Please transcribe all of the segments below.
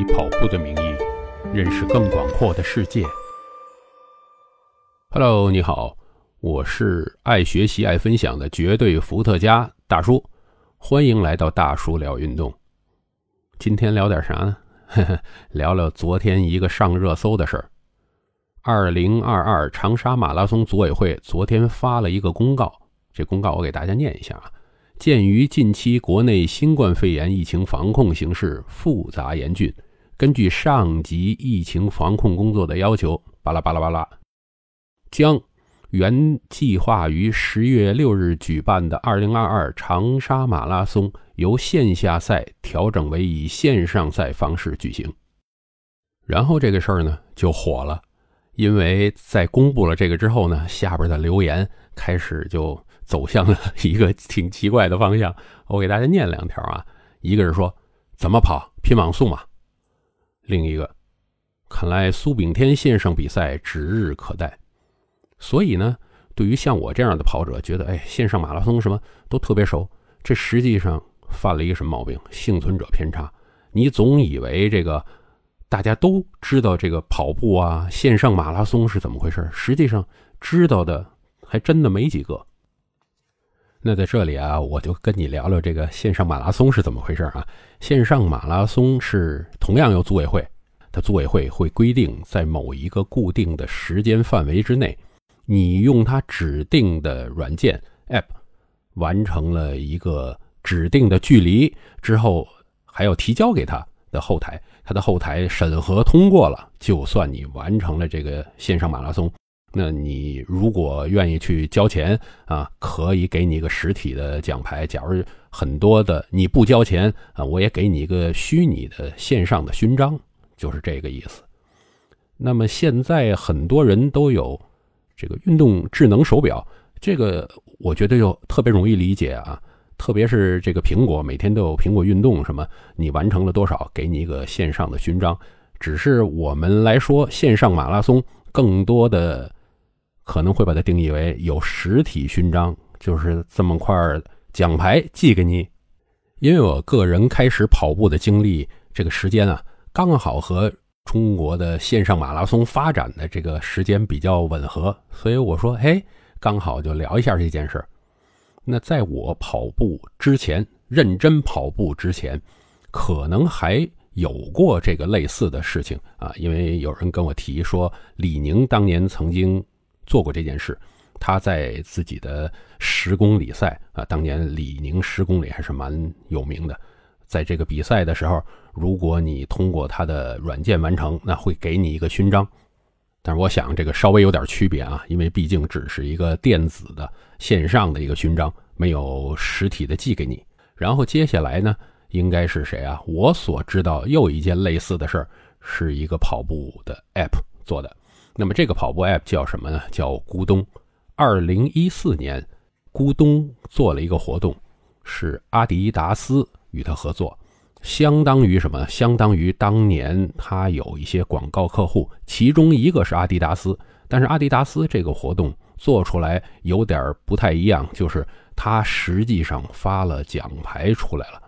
以跑步的名义认识更广阔的世界。Hello，你好，我是爱学习、爱分享的绝对伏特加大叔，欢迎来到大叔聊运动。今天聊点啥呢？呵 呵聊聊昨天一个上热搜的事儿。二零二二长沙马拉松组委会昨天发了一个公告，这公告我给大家念一下啊。鉴于近期国内新冠肺炎疫情防控形势复杂严峻，根据上级疫情防控工作的要求，巴拉巴拉巴拉，将原计划于十月六日举办的二零二二长沙马拉松由线下赛调整为以线上赛方式举行。然后这个事儿呢就火了，因为在公布了这个之后呢，下边的留言开始就。走向了 一个挺奇怪的方向，我给大家念两条啊。一个是说怎么跑拼网速嘛，另一个看来苏炳添线上比赛指日可待。所以呢，对于像我这样的跑者，觉得哎线上马拉松什么都特别熟，这实际上犯了一个什么毛病？幸存者偏差。你总以为这个大家都知道这个跑步啊线上马拉松是怎么回事，实际上知道的还真的没几个。那在这里啊，我就跟你聊聊这个线上马拉松是怎么回事啊？线上马拉松是同样由组委会，它组委会会规定在某一个固定的时间范围之内，你用它指定的软件 App 完成了一个指定的距离之后，还要提交给他的后台，他的后台审核通过了，就算你完成了这个线上马拉松。那你如果愿意去交钱啊，可以给你一个实体的奖牌。假如很多的你不交钱啊，我也给你一个虚拟的线上的勋章，就是这个意思。那么现在很多人都有这个运动智能手表，这个我觉得就特别容易理解啊。特别是这个苹果每天都有苹果运动什么，你完成了多少，给你一个线上的勋章。只是我们来说，线上马拉松更多的。可能会把它定义为有实体勋章，就是这么块奖牌寄给你。因为我个人开始跑步的经历，这个时间啊，刚好和中国的线上马拉松发展的这个时间比较吻合，所以我说，哎，刚好就聊一下这件事。那在我跑步之前，认真跑步之前，可能还有过这个类似的事情啊，因为有人跟我提说，李宁当年曾经。做过这件事，他在自己的十公里赛啊，当年李宁十公里还是蛮有名的。在这个比赛的时候，如果你通过他的软件完成，那会给你一个勋章。但是我想这个稍微有点区别啊，因为毕竟只是一个电子的线上的一个勋章，没有实体的寄给你。然后接下来呢，应该是谁啊？我所知道又一件类似的事儿，是一个跑步的 App 做的。那么这个跑步 App 叫什么呢？叫咕咚。二零一四年，咕咚做了一个活动，是阿迪达斯与他合作，相当于什么？相当于当年他有一些广告客户，其中一个是阿迪达斯。但是阿迪达斯这个活动做出来有点不太一样，就是他实际上发了奖牌出来了。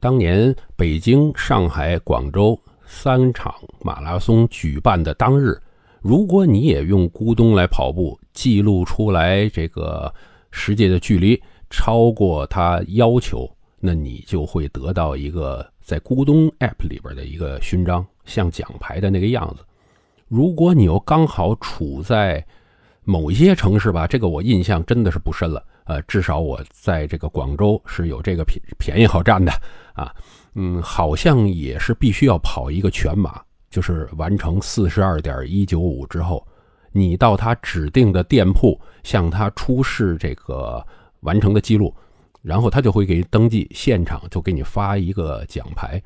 当年北京、上海、广州三场马拉松举办的当日。如果你也用咕咚来跑步，记录出来这个实际的距离超过他要求，那你就会得到一个在咕咚 App 里边的一个勋章，像奖牌的那个样子。如果你又刚好处在某一些城市吧，这个我印象真的是不深了。呃，至少我在这个广州是有这个便便宜好占的啊，嗯，好像也是必须要跑一个全马。就是完成四十二点一九五之后，你到他指定的店铺向他出示这个完成的记录，然后他就会给你登记，现场就给你发一个奖牌。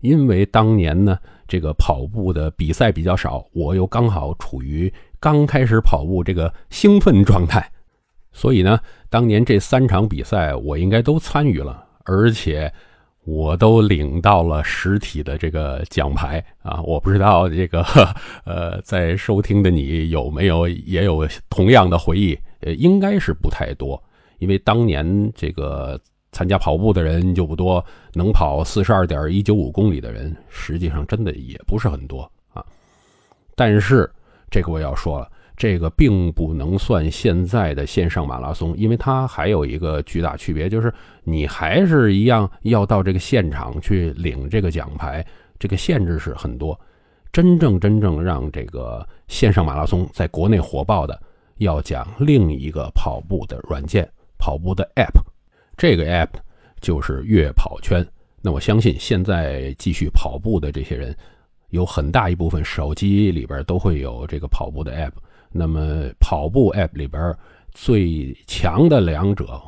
因为当年呢，这个跑步的比赛比较少，我又刚好处于刚开始跑步这个兴奋状态，所以呢，当年这三场比赛我应该都参与了，而且。我都领到了实体的这个奖牌啊！我不知道这个 呃，在收听的你有没有也有同样的回忆？呃，应该是不太多，因为当年这个参加跑步的人就不多，能跑四十二点一九五公里的人，实际上真的也不是很多啊。但是这个我要说了，这个并不能算现在的线上马拉松，因为它还有一个巨大区别，就是你还是一样要到这个现场去领这个奖牌，这个限制是很多。真正真正让这个线上马拉松在国内火爆的，要讲另一个跑步的软件，跑步的 App。这个 App 就是悦跑圈。那我相信现在继续跑步的这些人，有很大一部分手机里边都会有这个跑步的 App。那么跑步 App 里边最强的两者，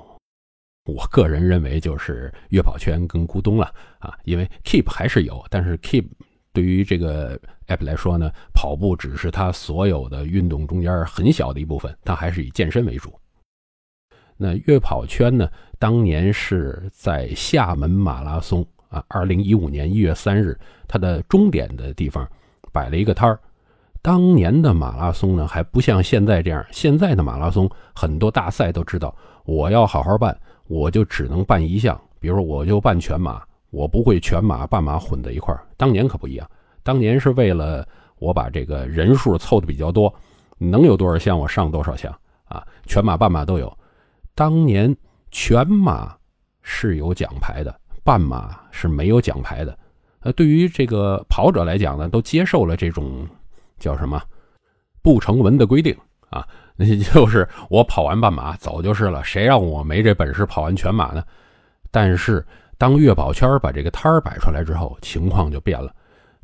我个人认为就是悦跑圈跟咕咚了啊，因为 Keep 还是有，但是 Keep。对于这个 app 来说呢，跑步只是它所有的运动中间很小的一部分，它还是以健身为主。那悦跑圈呢，当年是在厦门马拉松啊，二零一五年一月三日，它的终点的地方摆了一个摊儿。当年的马拉松呢，还不像现在这样，现在的马拉松很多大赛都知道，我要好好办，我就只能办一项，比如说我就办全马。我不会全马、半马混在一块儿。当年可不一样，当年是为了我把这个人数凑的比较多，能有多少项我上多少项啊，全马、半马都有。当年全马是有奖牌的，半马是没有奖牌的。呃，对于这个跑者来讲呢，都接受了这种叫什么不成文的规定啊，那 就是我跑完半马走就是了，谁让我没这本事跑完全马呢？但是。当悦跑圈把这个摊儿摆出来之后，情况就变了。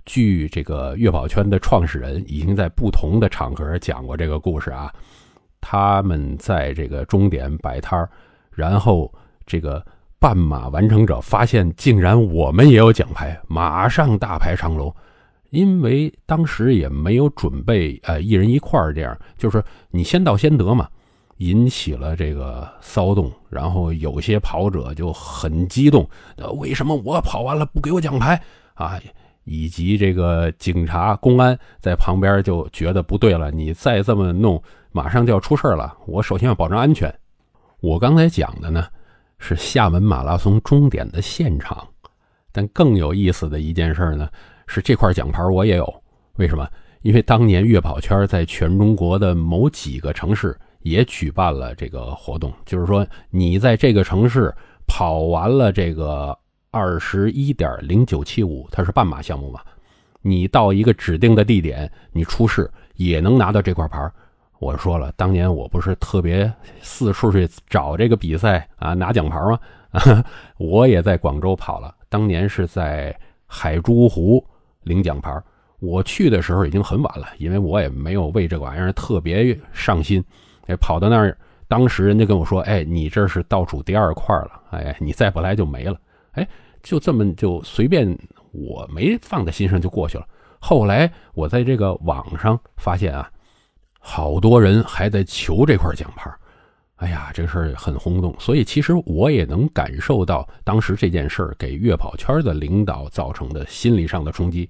据这个悦跑圈的创始人已经在不同的场合讲过这个故事啊，他们在这个终点摆摊儿，然后这个半马完成者发现竟然我们也有奖牌，马上大排长龙。因为当时也没有准备，呃，一人一块儿这样，就是你先到先得嘛。引起了这个骚动，然后有些跑者就很激动，呃，为什么我跑完了不给我奖牌啊？以及这个警察、公安在旁边就觉得不对了，你再这么弄，马上就要出事了。我首先要保证安全。我刚才讲的呢是厦门马拉松终点的现场，但更有意思的一件事呢是这块奖牌我也有。为什么？因为当年悦跑圈在全中国的某几个城市。也举办了这个活动，就是说你在这个城市跑完了这个二十一点零九七五，它是半马项目嘛，你到一个指定的地点，你出示也能拿到这块牌。我说了，当年我不是特别四处去找这个比赛啊拿奖牌吗？我也在广州跑了，当年是在海珠湖领奖牌。我去的时候已经很晚了，因为我也没有为这玩意儿特别上心。哎，跑到那儿，当时人家跟我说：“哎，你这是倒数第二块了，哎，你再不来就没了。”哎，就这么就随便，我没放在心上就过去了。后来我在这个网上发现啊，好多人还在求这块奖牌。哎呀，这事儿很轰动，所以其实我也能感受到当时这件事儿给悦跑圈的领导造成的心理上的冲击。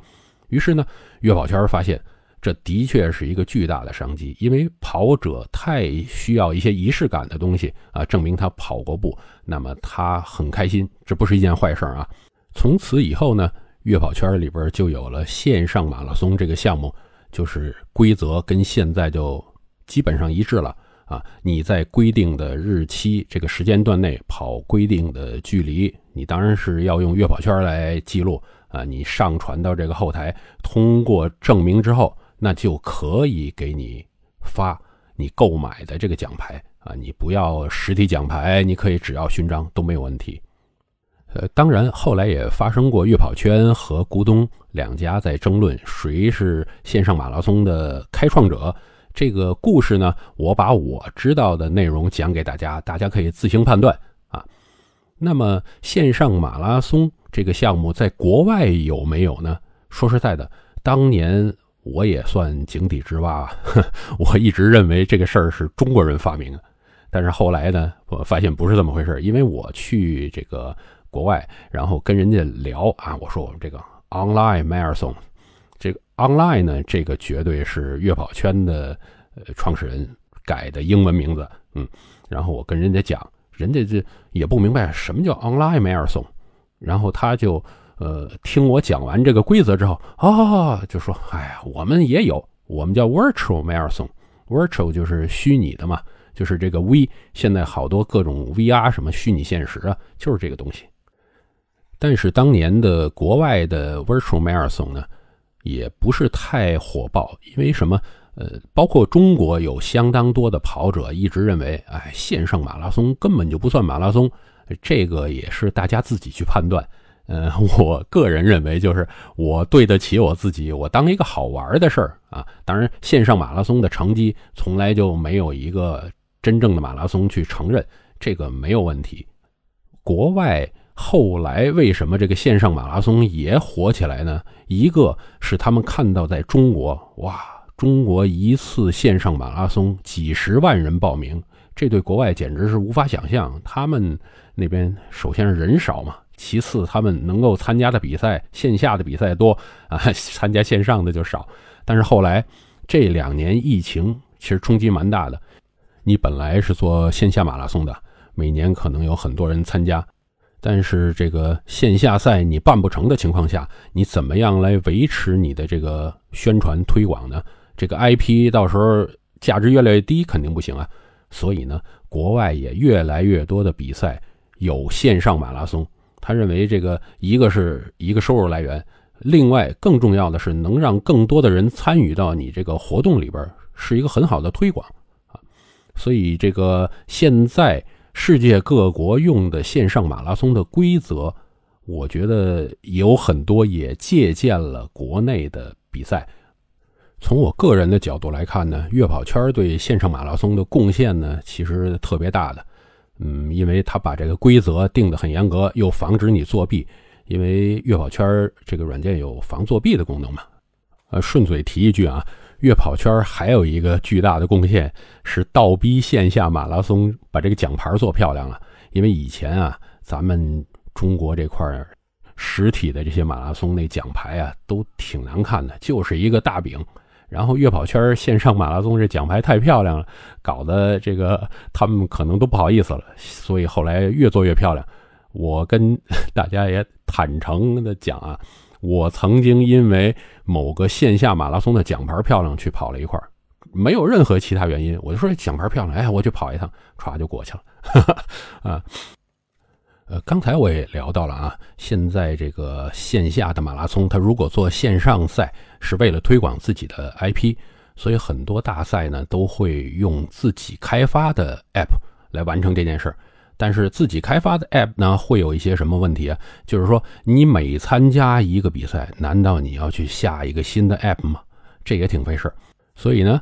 于是呢，悦跑圈发现。这的确是一个巨大的商机，因为跑者太需要一些仪式感的东西啊，证明他跑过步，那么他很开心，这不是一件坏事啊。从此以后呢，悦跑圈里边就有了线上马拉松这个项目，就是规则跟现在就基本上一致了啊。你在规定的日期这个时间段内跑规定的距离，你当然是要用悦跑圈来记录啊。你上传到这个后台，通过证明之后。那就可以给你发你购买的这个奖牌啊，你不要实体奖牌，你可以只要勋章都没有问题。呃，当然后来也发生过悦跑圈和咕咚两家在争论谁是线上马拉松的开创者。这个故事呢，我把我知道的内容讲给大家，大家可以自行判断啊。那么线上马拉松这个项目在国外有没有呢？说实在的，当年。我也算井底之蛙，我一直认为这个事儿是中国人发明的，但是后来呢，我发现不是这么回事。因为我去这个国外，然后跟人家聊啊，我说我们这个 online marathon，online 呢，这个绝对是悦跑圈的呃创始人改的英文名字，嗯，然后我跟人家讲人家这也不明白什么叫 online marathon，然后他就呃听我讲完这个规则之后，啊，就说，哎呀，我们也有，我们叫 virtual marathon，virtual 就是虚拟的嘛，就是这个 V，现在好多各种 VR 什么虚拟现实啊，就是这个东西。但是当年的国外的 virtual marathon 呢，也不是太火爆，因为什么？呃，包括中国有相当多的跑者一直认为，哎，线上马拉松根本就不算马拉松，这个也是大家自己去判断。呃，我个人认为，就是我对得起我自己，我当一个好玩的事儿啊。当然，线上马拉松的成绩从来就没有一个真正的马拉松去承认，这个没有问题。国外后来为什么这个线上马拉松也火起来呢？一个是他们看到在中国，哇。中国一次线上马拉松几十万人报名，这对国外简直是无法想象。他们那边首先是人少嘛，其次他们能够参加的比赛线下的比赛多啊，参加线上的就少。但是后来这两年疫情其实冲击蛮大的，你本来是做线下马拉松的，每年可能有很多人参加。但是这个线下赛你办不成的情况下，你怎么样来维持你的这个宣传推广呢？这个 IP 到时候价值越来越低，肯定不行啊。所以呢，国外也越来越多的比赛有线上马拉松。他认为这个一个是一个收入来源，另外更重要的是能让更多的人参与到你这个活动里边，是一个很好的推广啊。所以这个现在。世界各国用的线上马拉松的规则，我觉得有很多也借鉴了国内的比赛。从我个人的角度来看呢，悦跑圈对线上马拉松的贡献呢，其实特别大的。嗯，因为他把这个规则定得很严格，又防止你作弊。因为悦跑圈这个软件有防作弊的功能嘛。呃，顺嘴提一句啊。月跑圈还有一个巨大的贡献是倒逼线下马拉松把这个奖牌做漂亮了。因为以前啊，咱们中国这块实体的这些马拉松那奖牌啊都挺难看的，就是一个大饼。然后月跑圈线上马拉松这奖牌太漂亮了，搞得这个他们可能都不好意思了，所以后来越做越漂亮。我跟 大家也坦诚的讲啊。我曾经因为某个线下马拉松的奖牌漂亮去跑了一块没有任何其他原因，我就说奖牌漂亮，哎，我去跑一趟，歘就过去了。啊，呃，刚才我也聊到了啊，现在这个线下的马拉松，它如果做线上赛，是为了推广自己的 IP，所以很多大赛呢都会用自己开发的 App 来完成这件事儿。但是自己开发的 App 呢，会有一些什么问题啊？就是说，你每参加一个比赛，难道你要去下一个新的 App 吗？这也挺费事儿。所以呢，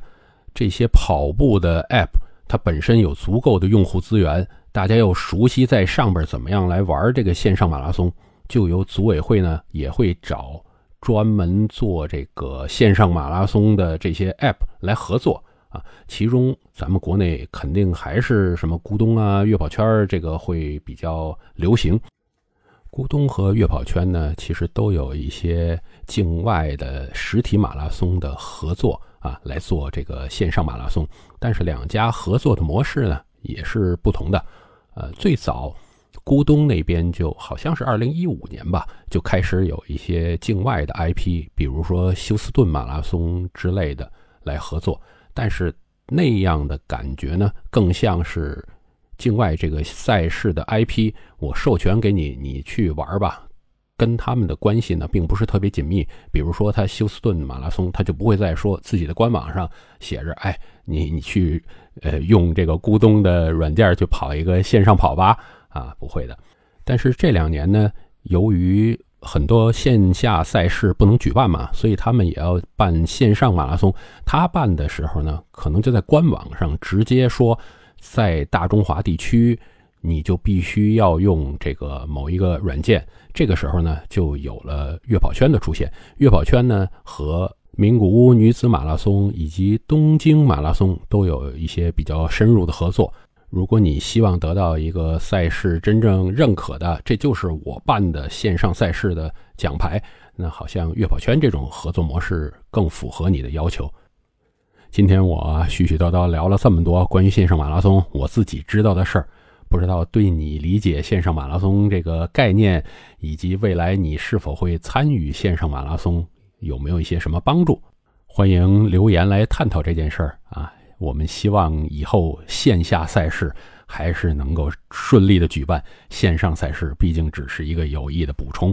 这些跑步的 App 它本身有足够的用户资源，大家又熟悉在上边怎么样来玩这个线上马拉松，就由组委会呢也会找专门做这个线上马拉松的这些 App 来合作。啊，其中咱们国内肯定还是什么咕咚啊、悦跑圈这个会比较流行。咕咚和悦跑圈呢，其实都有一些境外的实体马拉松的合作啊，来做这个线上马拉松。但是两家合作的模式呢，也是不同的。呃，最早咕咚那边就好像是二零一五年吧，就开始有一些境外的 IP，比如说休斯顿马拉松之类的来合作。但是那样的感觉呢，更像是境外这个赛事的 IP，我授权给你，你去玩吧。跟他们的关系呢，并不是特别紧密。比如说，他休斯顿马拉松，他就不会再说自己的官网上写着：“哎，你你去呃用这个咕咚的软件去跑一个线上跑吧。”啊，不会的。但是这两年呢，由于很多线下赛事不能举办嘛，所以他们也要办线上马拉松。他办的时候呢，可能就在官网上直接说，在大中华地区，你就必须要用这个某一个软件。这个时候呢，就有了悦跑圈的出现。悦跑圈呢，和名古屋女子马拉松以及东京马拉松都有一些比较深入的合作。如果你希望得到一个赛事真正认可的，这就是我办的线上赛事的奖牌，那好像悦跑圈这种合作模式更符合你的要求。今天我絮絮叨叨聊了这么多关于线上马拉松我自己知道的事儿，不知道对你理解线上马拉松这个概念，以及未来你是否会参与线上马拉松，有没有一些什么帮助？欢迎留言来探讨这件事儿啊！我们希望以后线下赛事还是能够顺利的举办，线上赛事毕竟只是一个有益的补充。